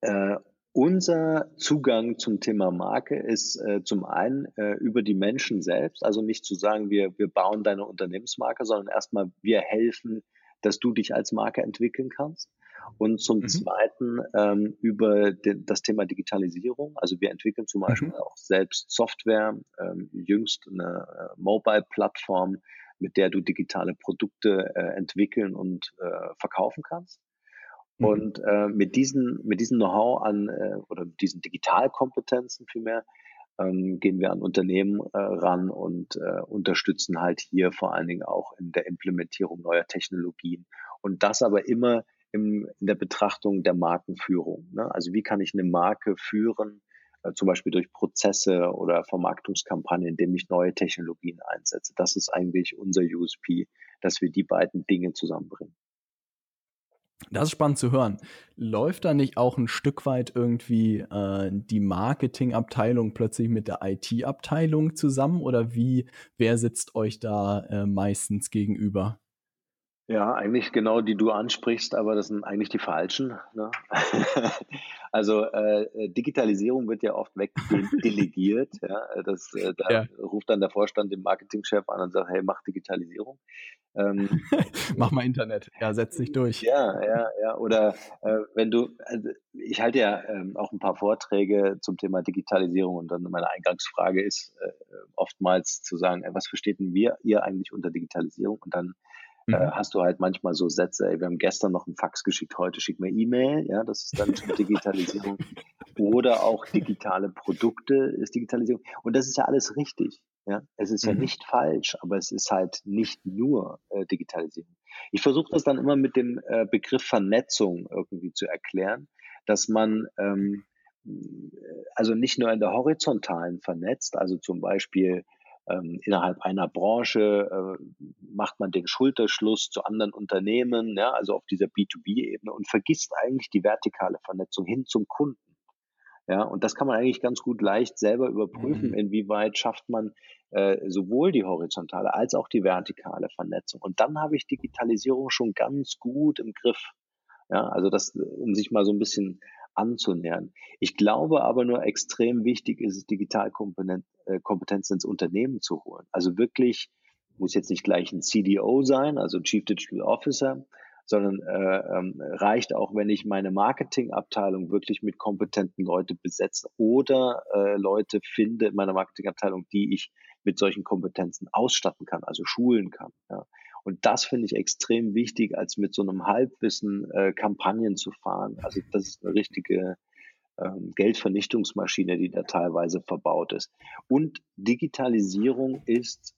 äh, unser Zugang zum Thema Marke ist äh, zum einen äh, über die Menschen selbst, also nicht zu sagen, wir, wir bauen deine Unternehmensmarke, sondern erstmal wir helfen, dass du dich als Marke entwickeln kannst. Und zum mhm. Zweiten ähm, über den, das Thema Digitalisierung. Also wir entwickeln zum Beispiel mhm. auch selbst Software, ähm, jüngst eine äh, Mobile-Plattform, mit der du digitale Produkte äh, entwickeln und äh, verkaufen kannst. Mhm. Und äh, mit diesen, mit diesem Know-how an äh, oder mit diesen Digitalkompetenzen vielmehr ähm, gehen wir an Unternehmen äh, ran und äh, unterstützen halt hier vor allen Dingen auch in der Implementierung neuer Technologien. Und das aber immer im, in der Betrachtung der Markenführung. Ne? Also wie kann ich eine Marke führen, äh, zum Beispiel durch Prozesse oder Vermarktungskampagnen, indem ich neue Technologien einsetze. Das ist eigentlich unser USP, dass wir die beiden Dinge zusammenbringen. Das ist spannend zu hören. Läuft da nicht auch ein Stück weit irgendwie äh, die Marketingabteilung plötzlich mit der IT-Abteilung zusammen oder wie, wer sitzt euch da äh, meistens gegenüber? Ja, eigentlich genau die du ansprichst, aber das sind eigentlich die falschen. Ne? also äh, Digitalisierung wird ja oft wegdelegiert. ja, das, äh, da ja. ruft dann der Vorstand den Marketingchef an und sagt, hey, mach Digitalisierung. Ähm, mach mal Internet, ja, setz dich durch. Ja, ja, ja. Oder äh, wenn du, also ich halte ja ähm, auch ein paar Vorträge zum Thema Digitalisierung und dann meine Eingangsfrage ist äh, oftmals zu sagen, was versteht denn wir ihr eigentlich unter Digitalisierung? Und dann äh, mhm. hast du halt manchmal so Sätze, ey, wir haben gestern noch einen Fax geschickt, heute schick mir E-Mail, ja, das ist dann schon Digitalisierung. Oder auch digitale Produkte ist Digitalisierung. Und das ist ja alles richtig. Ja, es ist mhm. ja nicht falsch, aber es ist halt nicht nur äh, Digitalisierung. Ich versuche das dann immer mit dem äh, Begriff Vernetzung irgendwie zu erklären, dass man ähm, also nicht nur in der horizontalen vernetzt, also zum Beispiel ähm, innerhalb einer Branche äh, macht man den Schulterschluss zu anderen Unternehmen, ja, also auf dieser B2B-Ebene und vergisst eigentlich die vertikale Vernetzung hin zum Kunden. Ja, und das kann man eigentlich ganz gut leicht selber überprüfen, mhm. inwieweit schafft man äh, sowohl die horizontale als auch die vertikale Vernetzung. Und dann habe ich Digitalisierung schon ganz gut im Griff. Ja, also das, um sich mal so ein bisschen anzunähern. Ich glaube aber nur extrem wichtig ist es, Digitalkompetenz äh, ins Unternehmen zu holen. Also wirklich, muss jetzt nicht gleich ein CDO sein, also Chief Digital Officer, sondern äh, ähm, reicht auch, wenn ich meine Marketingabteilung wirklich mit kompetenten Leuten besetze oder äh, Leute finde in meiner Marketingabteilung, die ich mit solchen Kompetenzen ausstatten kann, also schulen kann. Ja. Und das finde ich extrem wichtig, als mit so einem Halbwissen äh, Kampagnen zu fahren. Also das ist eine richtige ähm, Geldvernichtungsmaschine, die da teilweise verbaut ist. Und Digitalisierung ist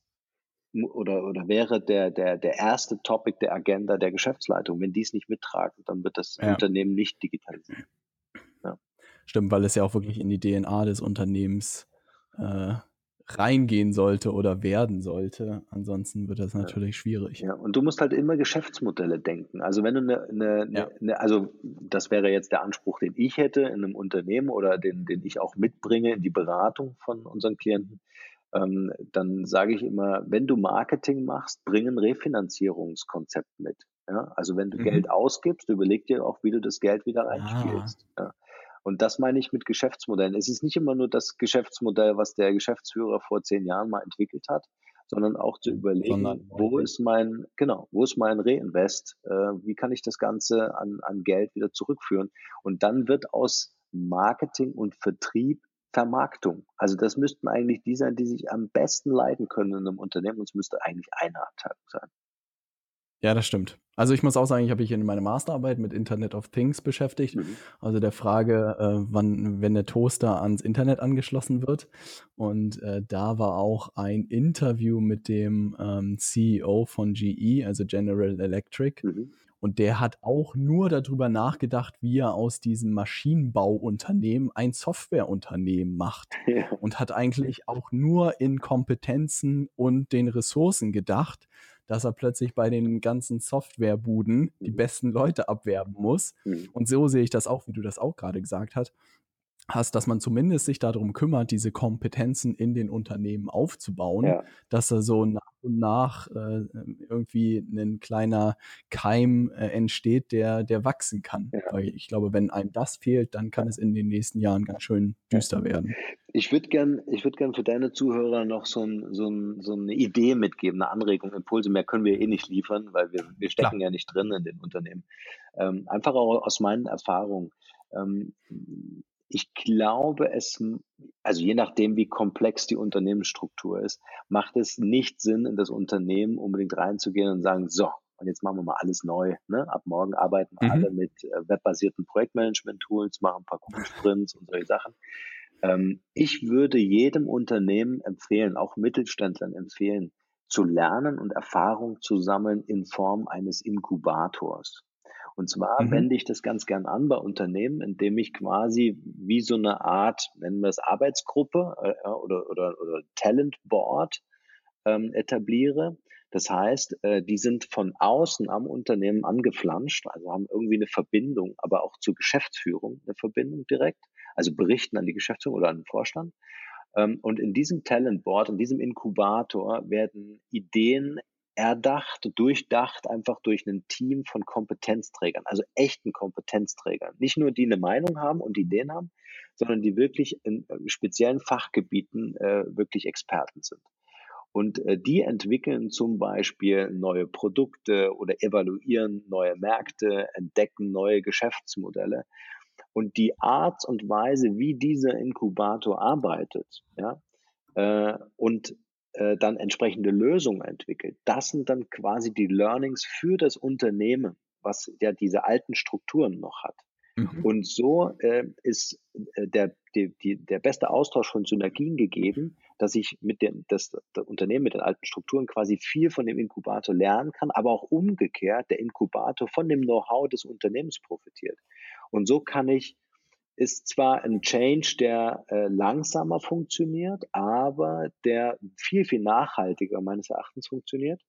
oder, oder wäre der, der, der erste Topic der Agenda der Geschäftsleitung. Wenn die es nicht mittragen, dann wird das ja. Unternehmen nicht digitalisiert. Ja. Stimmt, weil es ja auch wirklich in die DNA des Unternehmens äh, reingehen sollte oder werden sollte. Ansonsten wird das natürlich ja. schwierig. Ja, und du musst halt immer Geschäftsmodelle denken. Also wenn du eine, eine, ja. eine, also das wäre jetzt der Anspruch, den ich hätte in einem Unternehmen oder den, den ich auch mitbringe in die Beratung von unseren Klienten, ähm, dann sage ich immer, wenn du Marketing machst, bring ein Refinanzierungskonzept mit. Ja? Also wenn du mhm. Geld ausgibst, überleg dir auch, wie du das Geld wieder reinspielst. Ah. Ja? Und das meine ich mit Geschäftsmodellen. Es ist nicht immer nur das Geschäftsmodell, was der Geschäftsführer vor zehn Jahren mal entwickelt hat, sondern auch zu überlegen, sondern, wo ist mein, genau, wo ist mein Reinvest? Äh, wie kann ich das Ganze an, an Geld wieder zurückführen? Und dann wird aus Marketing und Vertrieb Vermarktung. Also das müssten eigentlich die sein, die sich am besten leiten können in einem Unternehmen und es müsste eigentlich eine Abteilung sein. Ja, das stimmt. Also ich muss auch sagen, ich habe mich in meiner Masterarbeit mit Internet of Things beschäftigt. Mhm. Also der Frage, äh, wann, wenn der Toaster ans Internet angeschlossen wird. Und äh, da war auch ein Interview mit dem ähm, CEO von GE, also General Electric. Mhm. Und der hat auch nur darüber nachgedacht, wie er aus diesem Maschinenbauunternehmen ein Softwareunternehmen macht. Ja. Und hat eigentlich auch nur in Kompetenzen und den Ressourcen gedacht dass er plötzlich bei den ganzen Softwarebuden die mhm. besten Leute abwerben muss. Mhm. Und so sehe ich das auch, wie du das auch gerade gesagt hast hast, dass man zumindest sich darum kümmert, diese Kompetenzen in den Unternehmen aufzubauen, ja. dass da so nach und nach äh, irgendwie ein kleiner Keim äh, entsteht, der, der wachsen kann. Ja. Weil ich glaube, wenn einem das fehlt, dann kann es in den nächsten Jahren ganz schön düster werden. Ich würde gern, ich würde gern für deine Zuhörer noch so, ein, so, ein, so eine Idee mitgeben, eine Anregung, Impulse. Mehr können wir eh nicht liefern, weil wir, wir stecken Klar. ja nicht drin in den Unternehmen. Ähm, einfach auch aus meinen Erfahrungen. Ähm, ich glaube, es, also je nachdem, wie komplex die Unternehmensstruktur ist, macht es nicht Sinn, in das Unternehmen unbedingt reinzugehen und sagen, so, und jetzt machen wir mal alles neu. Ne? Ab morgen arbeiten mhm. alle mit äh, webbasierten Projektmanagement-Tools, machen ein paar Kundensprints und solche Sachen. Ähm, ich würde jedem Unternehmen empfehlen, auch Mittelständlern empfehlen, zu lernen und Erfahrung zu sammeln in Form eines Inkubators. Und zwar mhm. wende ich das ganz gern an bei Unternehmen, indem ich quasi wie so eine Art, nennen wir es Arbeitsgruppe äh, oder, oder, oder Talent Board ähm, etabliere. Das heißt, äh, die sind von außen am Unternehmen angeflanscht, also haben irgendwie eine Verbindung, aber auch zur Geschäftsführung eine Verbindung direkt also berichten an die Geschäftsführung oder an den Vorstand. Ähm, und in diesem Talent Board, in diesem Inkubator werden Ideen erdacht, durchdacht, einfach durch ein Team von Kompetenzträgern, also echten Kompetenzträgern. Nicht nur die eine Meinung haben und Ideen haben, sondern die wirklich in äh, speziellen Fachgebieten äh, wirklich Experten sind. Und äh, die entwickeln zum Beispiel neue Produkte oder evaluieren neue Märkte, entdecken neue Geschäftsmodelle. Und die Art und Weise, wie dieser Inkubator arbeitet, ja, äh, und äh, dann entsprechende Lösungen entwickelt, das sind dann quasi die Learnings für das Unternehmen, was ja diese alten Strukturen noch hat. Mhm. Und so äh, ist äh, der, die, die, der beste Austausch von Synergien gegeben, dass ich mit dem das, das Unternehmen mit den alten Strukturen quasi viel von dem Inkubator lernen kann, aber auch umgekehrt der Inkubator von dem Know-how des Unternehmens profitiert. Und so kann ich, ist zwar ein Change, der äh, langsamer funktioniert, aber der viel, viel nachhaltiger meines Erachtens funktioniert,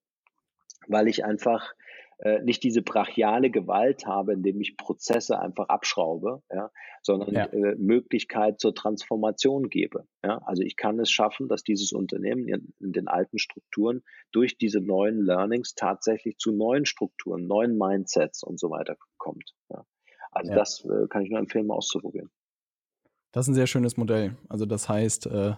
weil ich einfach äh, nicht diese brachiale Gewalt habe, indem ich Prozesse einfach abschraube, ja, sondern ja. Äh, Möglichkeit zur Transformation gebe. Ja. Also ich kann es schaffen, dass dieses Unternehmen in, in, den alten Strukturen durch diese neuen Learnings tatsächlich zu neuen Strukturen, neuen Mindsets und so weiter kommt. Ja. Also ja. das äh, kann ich nur empfehlen, mal auszuprobieren. Das ist ein sehr schönes Modell. Also das heißt, äh,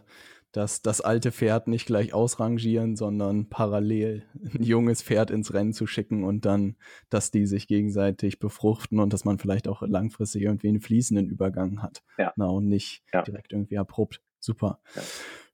dass das alte Pferd nicht gleich ausrangieren, sondern parallel ein junges Pferd ins Rennen zu schicken und dann, dass die sich gegenseitig befruchten und dass man vielleicht auch langfristig irgendwie einen fließenden Übergang hat. Ja. Na, und nicht ja. direkt irgendwie abrupt. Super. Ja.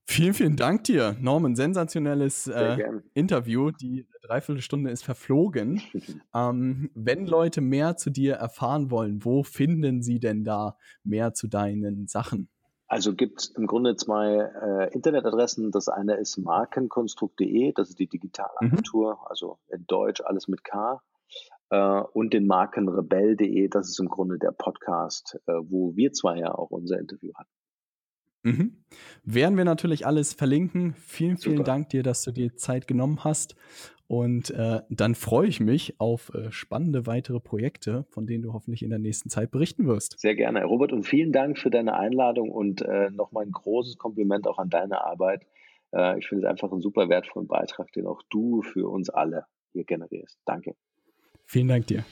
Vielen, vielen Dank dir, Norman. Sensationelles äh, Interview. Die Dreiviertelstunde ist verflogen. ähm, wenn Leute mehr zu dir erfahren wollen, wo finden sie denn da mehr zu deinen Sachen? Also gibt es im Grunde zwei äh, Internetadressen. Das eine ist markenkonstrukt.de, das ist die Digitalagentur, mhm. also in Deutsch alles mit K. Äh, und den Markenrebell.de, das ist im Grunde der Podcast, äh, wo wir zwei ja auch unser Interview hatten. Mhm. Werden wir natürlich alles verlinken. Vielen, vielen Super. Dank dir, dass du dir Zeit genommen hast. Und äh, dann freue ich mich auf äh, spannende weitere Projekte, von denen du hoffentlich in der nächsten Zeit berichten wirst. Sehr gerne, Robert. Und vielen Dank für deine Einladung und äh, nochmal ein großes Kompliment auch an deine Arbeit. Äh, ich finde es einfach einen super wertvollen Beitrag, den auch du für uns alle hier generierst. Danke. Vielen Dank dir.